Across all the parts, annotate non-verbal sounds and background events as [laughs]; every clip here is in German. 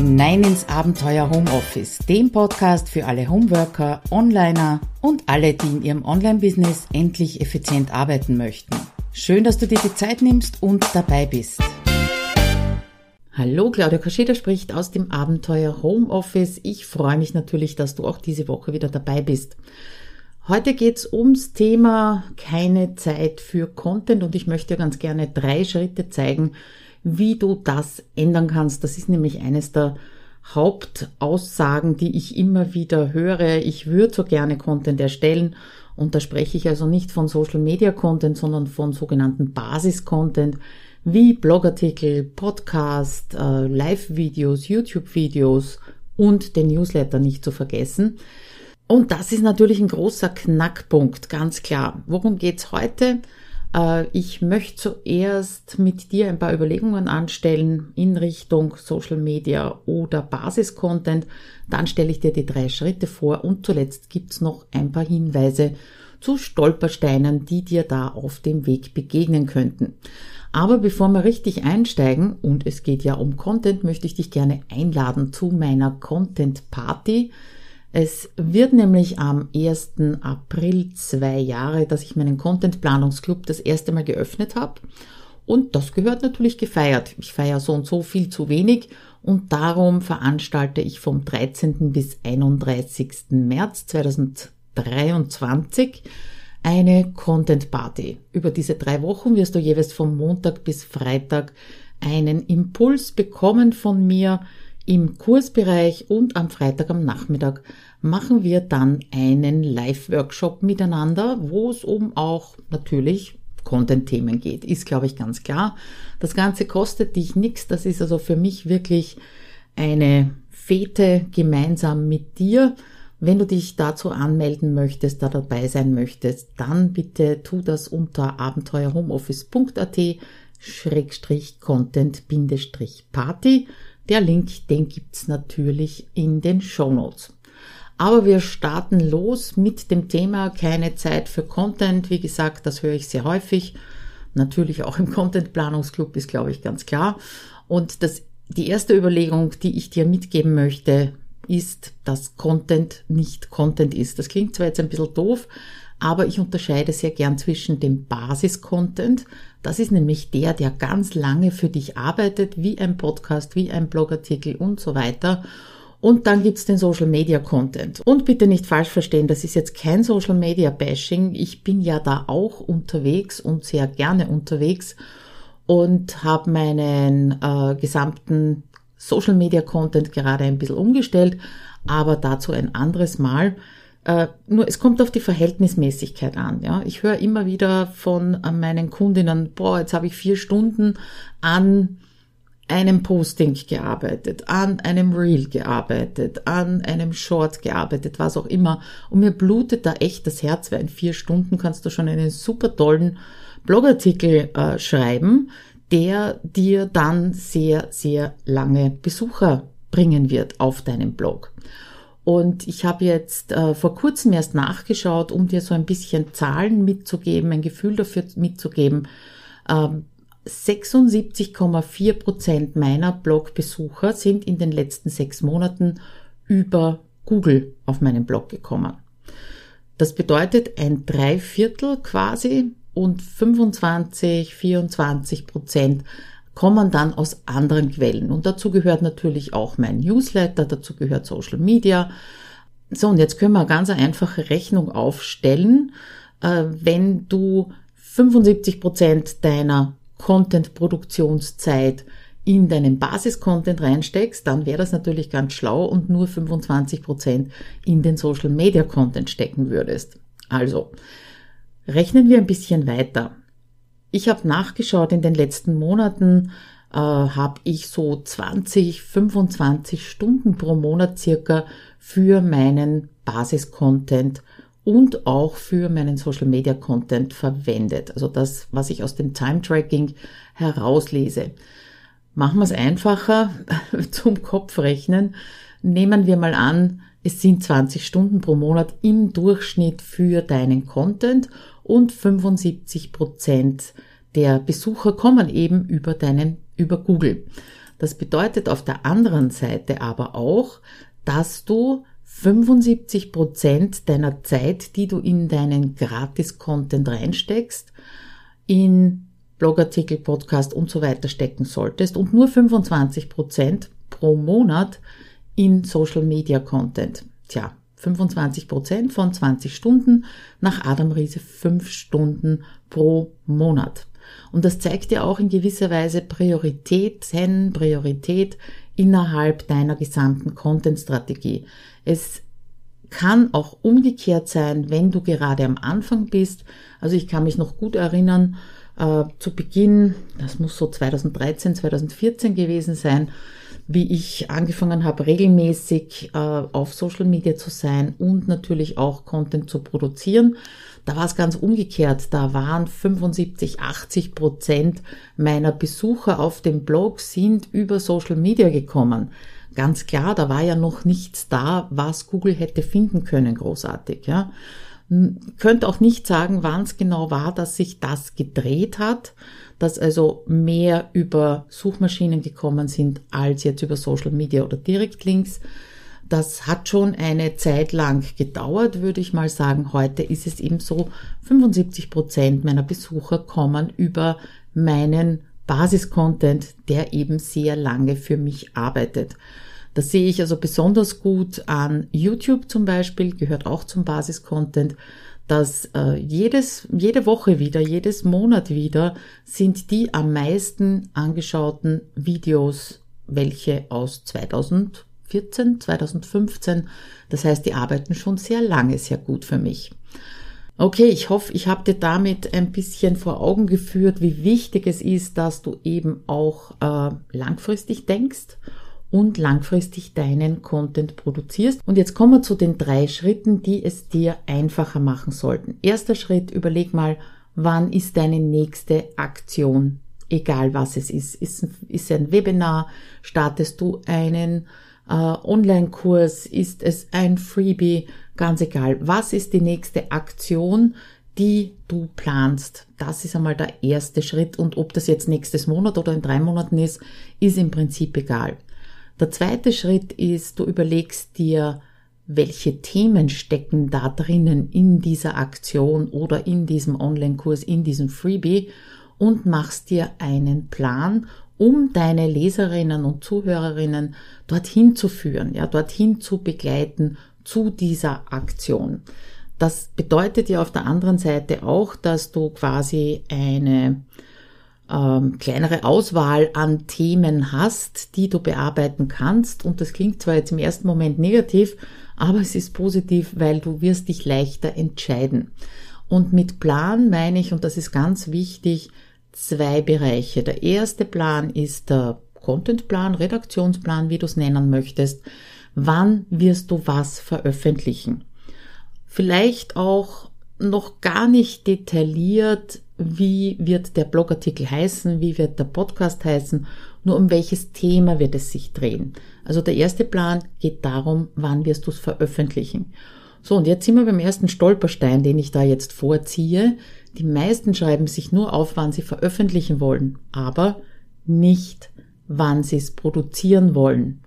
hinein ins Abenteuer Homeoffice, dem Podcast für alle Homeworker, Onliner und alle, die in ihrem Online-Business endlich effizient arbeiten möchten. Schön, dass du dir die Zeit nimmst und dabei bist. Hallo, Claudia Kascheda spricht aus dem Abenteuer Homeoffice. Ich freue mich natürlich, dass du auch diese Woche wieder dabei bist. Heute geht's ums Thema keine Zeit für Content und ich möchte ganz gerne drei Schritte zeigen, wie du das ändern kannst. Das ist nämlich eines der Hauptaussagen, die ich immer wieder höre. Ich würde so gerne Content erstellen und da spreche ich also nicht von Social Media Content, sondern von sogenannten Basis Content wie Blogartikel, Podcast, äh, Live-Videos, YouTube-Videos und den Newsletter nicht zu vergessen. Und das ist natürlich ein großer Knackpunkt, ganz klar. Worum geht's heute? Äh, ich möchte zuerst mit dir ein paar Überlegungen anstellen in Richtung Social Media oder Basis-Content. Dann stelle ich dir die drei Schritte vor und zuletzt gibt's noch ein paar Hinweise zu Stolpersteinen, die dir da auf dem Weg begegnen könnten. Aber bevor wir richtig einsteigen, und es geht ja um Content, möchte ich dich gerne einladen zu meiner Content Party. Es wird nämlich am 1. April zwei Jahre, dass ich meinen Content Planungsclub das erste Mal geöffnet habe. Und das gehört natürlich gefeiert. Ich feiere so und so viel zu wenig und darum veranstalte ich vom 13. bis 31. März 2023 eine Content Party. Über diese drei Wochen wirst du jeweils vom Montag bis Freitag einen Impuls bekommen von mir, im Kursbereich und am Freitag am Nachmittag machen wir dann einen Live-Workshop miteinander, wo es um auch natürlich Content-Themen geht. Ist, glaube ich, ganz klar. Das Ganze kostet dich nichts. Das ist also für mich wirklich eine Fete gemeinsam mit dir. Wenn du dich dazu anmelden möchtest, da dabei sein möchtest, dann bitte tu das unter abenteuerhomeoffice.at Schrägstrich Content Party. Der Link, den gibt's natürlich in den Show Notes. Aber wir starten los mit dem Thema keine Zeit für Content. Wie gesagt, das höre ich sehr häufig. Natürlich auch im Content Planungsclub ist, glaube ich, ganz klar. Und das, die erste Überlegung, die ich dir mitgeben möchte, ist, dass Content nicht Content ist. Das klingt zwar jetzt ein bisschen doof, aber ich unterscheide sehr gern zwischen dem Basis-Content. Das ist nämlich der, der ganz lange für dich arbeitet, wie ein Podcast, wie ein Blogartikel und so weiter. Und dann gibt's den Social Media Content. Und bitte nicht falsch verstehen, das ist jetzt kein Social Media Bashing. Ich bin ja da auch unterwegs und sehr gerne unterwegs und habe meinen äh, gesamten Social Media Content gerade ein bisschen umgestellt, aber dazu ein anderes Mal. Äh, nur es kommt auf die Verhältnismäßigkeit an. Ja, ich höre immer wieder von äh, meinen Kundinnen, boah, jetzt habe ich vier Stunden an einem Posting gearbeitet, an einem Reel gearbeitet, an einem Short gearbeitet, was auch immer. Und mir blutet da echt das Herz, weil in vier Stunden kannst du schon einen super tollen Blogartikel äh, schreiben, der dir dann sehr, sehr lange Besucher bringen wird auf deinem Blog. Und ich habe jetzt äh, vor kurzem erst nachgeschaut, um dir so ein bisschen Zahlen mitzugeben, ein Gefühl dafür mitzugeben. Ähm, 76,4 Prozent meiner Blogbesucher sind in den letzten sechs Monaten über Google auf meinen Blog gekommen. Das bedeutet ein Dreiviertel quasi und 25, 24 Prozent kommen dann aus anderen Quellen. Und dazu gehört natürlich auch mein Newsletter, dazu gehört Social Media. So, und jetzt können wir eine ganz einfache Rechnung aufstellen. Äh, wenn du 75 Prozent deiner Content-Produktionszeit in deinen Basis-Content reinsteckst, dann wäre das natürlich ganz schlau und nur 25 Prozent in den Social-Media-Content stecken würdest. Also, rechnen wir ein bisschen weiter. Ich habe nachgeschaut, in den letzten Monaten äh, habe ich so 20, 25 Stunden pro Monat circa für meinen Basis-Content und auch für meinen Social Media Content verwendet. Also das, was ich aus dem Time Tracking herauslese. Machen wir es einfacher [laughs] zum Kopfrechnen. Nehmen wir mal an, es sind 20 Stunden pro Monat im Durchschnitt für deinen Content und 75 Prozent der Besucher kommen eben über deinen, über Google. Das bedeutet auf der anderen Seite aber auch, dass du 75 Prozent deiner Zeit, die du in deinen Gratis-Content reinsteckst, in Blogartikel, Podcast und so weiter stecken solltest und nur 25 Prozent pro Monat in Social Media Content. Tja, 25 Prozent von 20 Stunden nach Adam Riese 5 Stunden pro Monat. Und das zeigt dir auch in gewisser Weise Prioritäten, Priorität innerhalb deiner gesamten Content-Strategie. Es kann auch umgekehrt sein, wenn du gerade am Anfang bist. Also ich kann mich noch gut erinnern, äh, zu Beginn, das muss so 2013, 2014 gewesen sein, wie ich angefangen habe, regelmäßig äh, auf Social Media zu sein und natürlich auch Content zu produzieren. Da war es ganz umgekehrt. Da waren 75, 80 Prozent meiner Besucher auf dem Blog sind über Social Media gekommen. Ganz klar, da war ja noch nichts da, was Google hätte finden können, großartig, ja. Könnte auch nicht sagen, wann es genau war, dass sich das gedreht hat, dass also mehr über Suchmaschinen gekommen sind als jetzt über Social Media oder Direktlinks. Das hat schon eine Zeit lang gedauert, würde ich mal sagen. Heute ist es eben so, 75 Prozent meiner Besucher kommen über meinen Basiscontent, der eben sehr lange für mich arbeitet. Das sehe ich also besonders gut an YouTube zum Beispiel, gehört auch zum Basiscontent, dass äh, jedes, jede Woche wieder, jedes Monat wieder sind die am meisten angeschauten Videos, welche aus 2014, 2015, das heißt, die arbeiten schon sehr lange sehr gut für mich. Okay, ich hoffe, ich habe dir damit ein bisschen vor Augen geführt, wie wichtig es ist, dass du eben auch äh, langfristig denkst und langfristig deinen Content produzierst. Und jetzt kommen wir zu den drei Schritten, die es dir einfacher machen sollten. Erster Schritt, überleg mal, wann ist deine nächste Aktion? Egal was es ist. Ist, ist ein Webinar? Startest du einen äh, Online-Kurs? Ist es ein Freebie? Ganz egal. Was ist die nächste Aktion, die du planst. Das ist einmal der erste Schritt und ob das jetzt nächstes Monat oder in drei Monaten ist, ist im Prinzip egal. Der zweite Schritt ist, du überlegst dir, welche Themen stecken da drinnen in dieser Aktion oder in diesem Online-Kurs, in diesem Freebie und machst dir einen Plan, um deine Leserinnen und Zuhörerinnen dorthin zu führen, ja, dorthin zu begleiten zu dieser Aktion. Das bedeutet ja auf der anderen Seite auch, dass du quasi eine ähm, kleinere Auswahl an Themen hast, die du bearbeiten kannst. Und das klingt zwar jetzt im ersten Moment negativ, aber es ist positiv, weil du wirst dich leichter entscheiden. Und mit Plan meine ich, und das ist ganz wichtig, zwei Bereiche. Der erste Plan ist der Contentplan, Redaktionsplan, wie du es nennen möchtest. Wann wirst du was veröffentlichen? Vielleicht auch noch gar nicht detailliert wie wird der Blogartikel heißen, wie wird der Podcast heißen, nur um welches Thema wird es sich drehen. Also der erste Plan geht darum, wann wirst du es veröffentlichen. So, und jetzt sind wir beim ersten Stolperstein, den ich da jetzt vorziehe. Die meisten schreiben sich nur auf, wann sie veröffentlichen wollen, aber nicht, wann sie es produzieren wollen.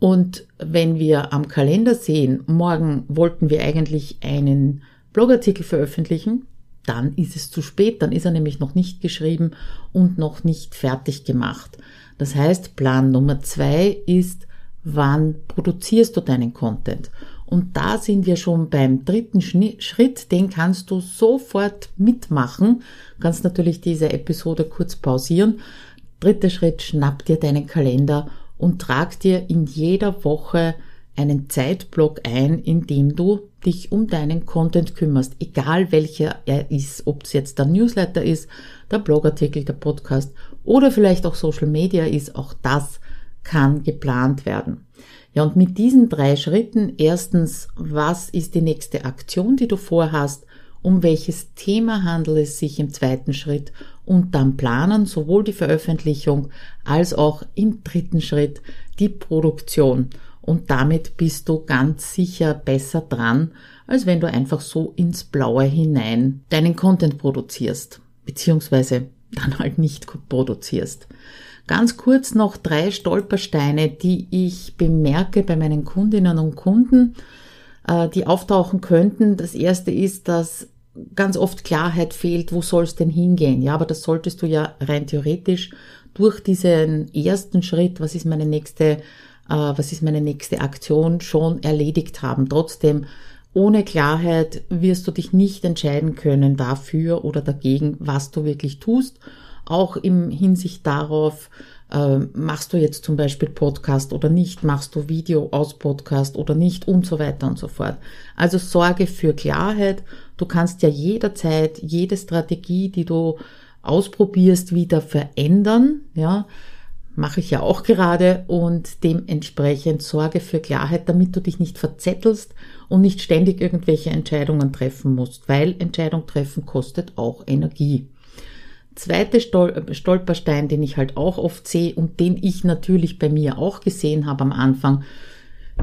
Und wenn wir am Kalender sehen, morgen wollten wir eigentlich einen Blogartikel veröffentlichen, dann ist es zu spät, dann ist er nämlich noch nicht geschrieben und noch nicht fertig gemacht. Das heißt, Plan Nummer zwei ist, wann produzierst du deinen Content? Und da sind wir schon beim dritten Schritt, den kannst du sofort mitmachen. Kannst natürlich diese Episode kurz pausieren. Dritter Schritt, schnapp dir deinen Kalender und trag dir in jeder Woche einen Zeitblock ein, in dem du dich um deinen Content kümmerst, egal welcher er ist, ob es jetzt der Newsletter ist, der Blogartikel, der Podcast oder vielleicht auch Social Media ist, auch das kann geplant werden. Ja, und mit diesen drei Schritten, erstens, was ist die nächste Aktion, die du vorhast, um welches Thema handelt es sich im zweiten Schritt? Und dann planen sowohl die Veröffentlichung als auch im dritten Schritt die Produktion und damit bist du ganz sicher besser dran, als wenn du einfach so ins Blaue hinein deinen Content produzierst, beziehungsweise dann halt nicht produzierst. Ganz kurz noch drei Stolpersteine, die ich bemerke bei meinen Kundinnen und Kunden, äh, die auftauchen könnten. Das erste ist, dass ganz oft Klarheit fehlt, wo soll es denn hingehen? Ja, aber das solltest du ja rein theoretisch durch diesen ersten Schritt, was ist meine nächste, äh, was ist meine nächste Aktion, schon erledigt haben. Trotzdem, ohne Klarheit wirst du dich nicht entscheiden können dafür oder dagegen, was du wirklich tust. Auch im Hinsicht darauf, äh, machst du jetzt zum Beispiel Podcast oder nicht, machst du Video aus Podcast oder nicht und so weiter und so fort. Also sorge für Klarheit. Du kannst ja jederzeit jede Strategie, die du ausprobierst, wieder verändern, ja. Mache ich ja auch gerade und dementsprechend sorge für Klarheit, damit du dich nicht verzettelst und nicht ständig irgendwelche Entscheidungen treffen musst, weil Entscheidung treffen kostet auch Energie. Zweite Stol Stolperstein, den ich halt auch oft sehe und den ich natürlich bei mir auch gesehen habe am Anfang,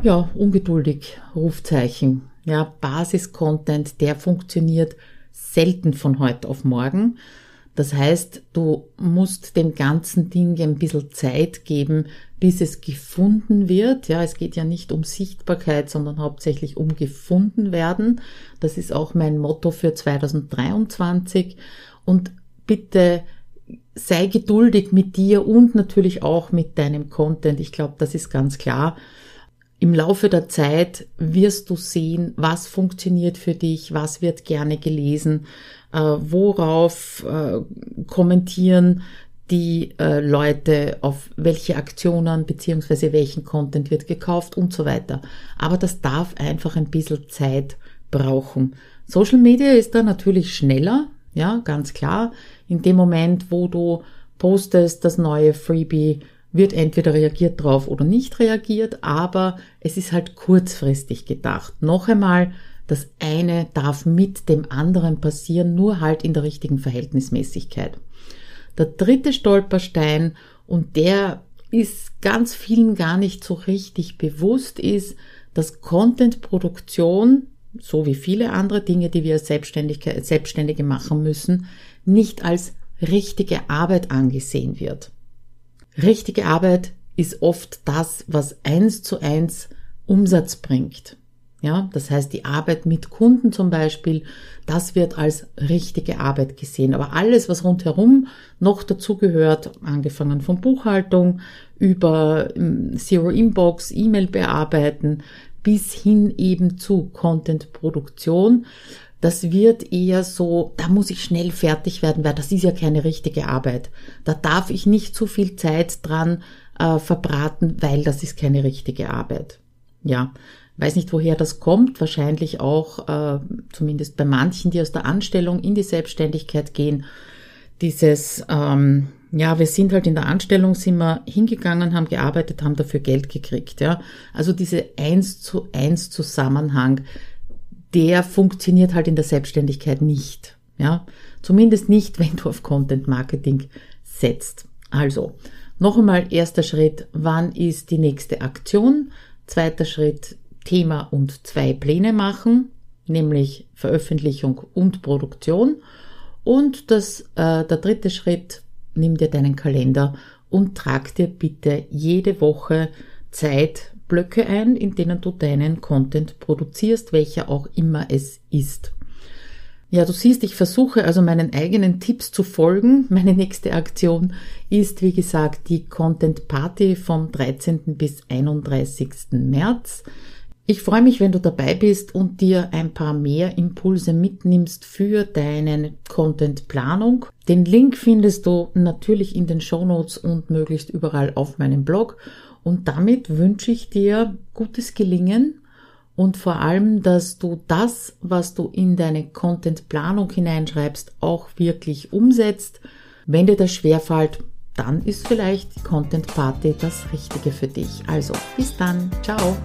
ja, ungeduldig, Rufzeichen, ja, Basis-Content, der funktioniert selten von heute auf morgen. Das heißt, du musst dem ganzen Ding ein bisschen Zeit geben, bis es gefunden wird. Ja, es geht ja nicht um Sichtbarkeit, sondern hauptsächlich um gefunden werden. Das ist auch mein Motto für 2023. Und bitte sei geduldig mit dir und natürlich auch mit deinem Content. Ich glaube, das ist ganz klar. Im Laufe der Zeit wirst du sehen, was funktioniert für dich, was wird gerne gelesen, äh, worauf äh, kommentieren die äh, Leute, auf welche Aktionen beziehungsweise welchen Content wird gekauft und so weiter. Aber das darf einfach ein bisschen Zeit brauchen. Social Media ist da natürlich schneller, ja, ganz klar. In dem Moment, wo du postest das neue Freebie, wird entweder reagiert drauf oder nicht reagiert, aber es ist halt kurzfristig gedacht. Noch einmal, das eine darf mit dem anderen passieren, nur halt in der richtigen Verhältnismäßigkeit. Der dritte Stolperstein, und der ist ganz vielen gar nicht so richtig bewusst, ist, dass Contentproduktion, so wie viele andere Dinge, die wir als Selbstständige, Selbstständige machen müssen, nicht als richtige Arbeit angesehen wird. Richtige Arbeit ist oft das, was eins zu eins Umsatz bringt. Ja, das heißt, die Arbeit mit Kunden zum Beispiel, das wird als richtige Arbeit gesehen. Aber alles, was rundherum noch dazu gehört, angefangen von Buchhaltung über ähm, Zero Inbox, E-Mail bearbeiten, bis hin eben zu Content-Produktion, das wird eher so, da muss ich schnell fertig werden, weil das ist ja keine richtige Arbeit. Da darf ich nicht zu viel Zeit dran äh, verbraten, weil das ist keine richtige Arbeit. Ja, weiß nicht, woher das kommt. Wahrscheinlich auch, äh, zumindest bei manchen, die aus der Anstellung in die Selbstständigkeit gehen, dieses, ähm, ja, wir sind halt in der Anstellung, sind wir hingegangen, haben gearbeitet, haben dafür Geld gekriegt, ja. Also diese eins zu eins Zusammenhang, der funktioniert halt in der Selbstständigkeit nicht. Ja, zumindest nicht, wenn du auf Content Marketing setzt. Also, noch einmal erster Schritt, wann ist die nächste Aktion? Zweiter Schritt, Thema und zwei Pläne machen, nämlich Veröffentlichung und Produktion. Und das, äh, der dritte Schritt, nimm dir deinen Kalender und trag dir bitte jede Woche Zeit Blöcke ein, in denen du deinen Content produzierst, welcher auch immer es ist. Ja, du siehst, ich versuche also meinen eigenen Tipps zu folgen. [laughs] Meine nächste Aktion ist, wie gesagt, die Content Party vom 13. bis 31. März. Ich freue mich, wenn du dabei bist und dir ein paar mehr Impulse mitnimmst für deine Content-Planung. Den Link findest du natürlich in den Show Notes und möglichst überall auf meinem Blog. Und damit wünsche ich dir gutes Gelingen und vor allem, dass du das, was du in deine Content-Planung hineinschreibst, auch wirklich umsetzt. Wenn dir das schwerfällt, dann ist vielleicht die Content Party das Richtige für dich. Also, bis dann. Ciao.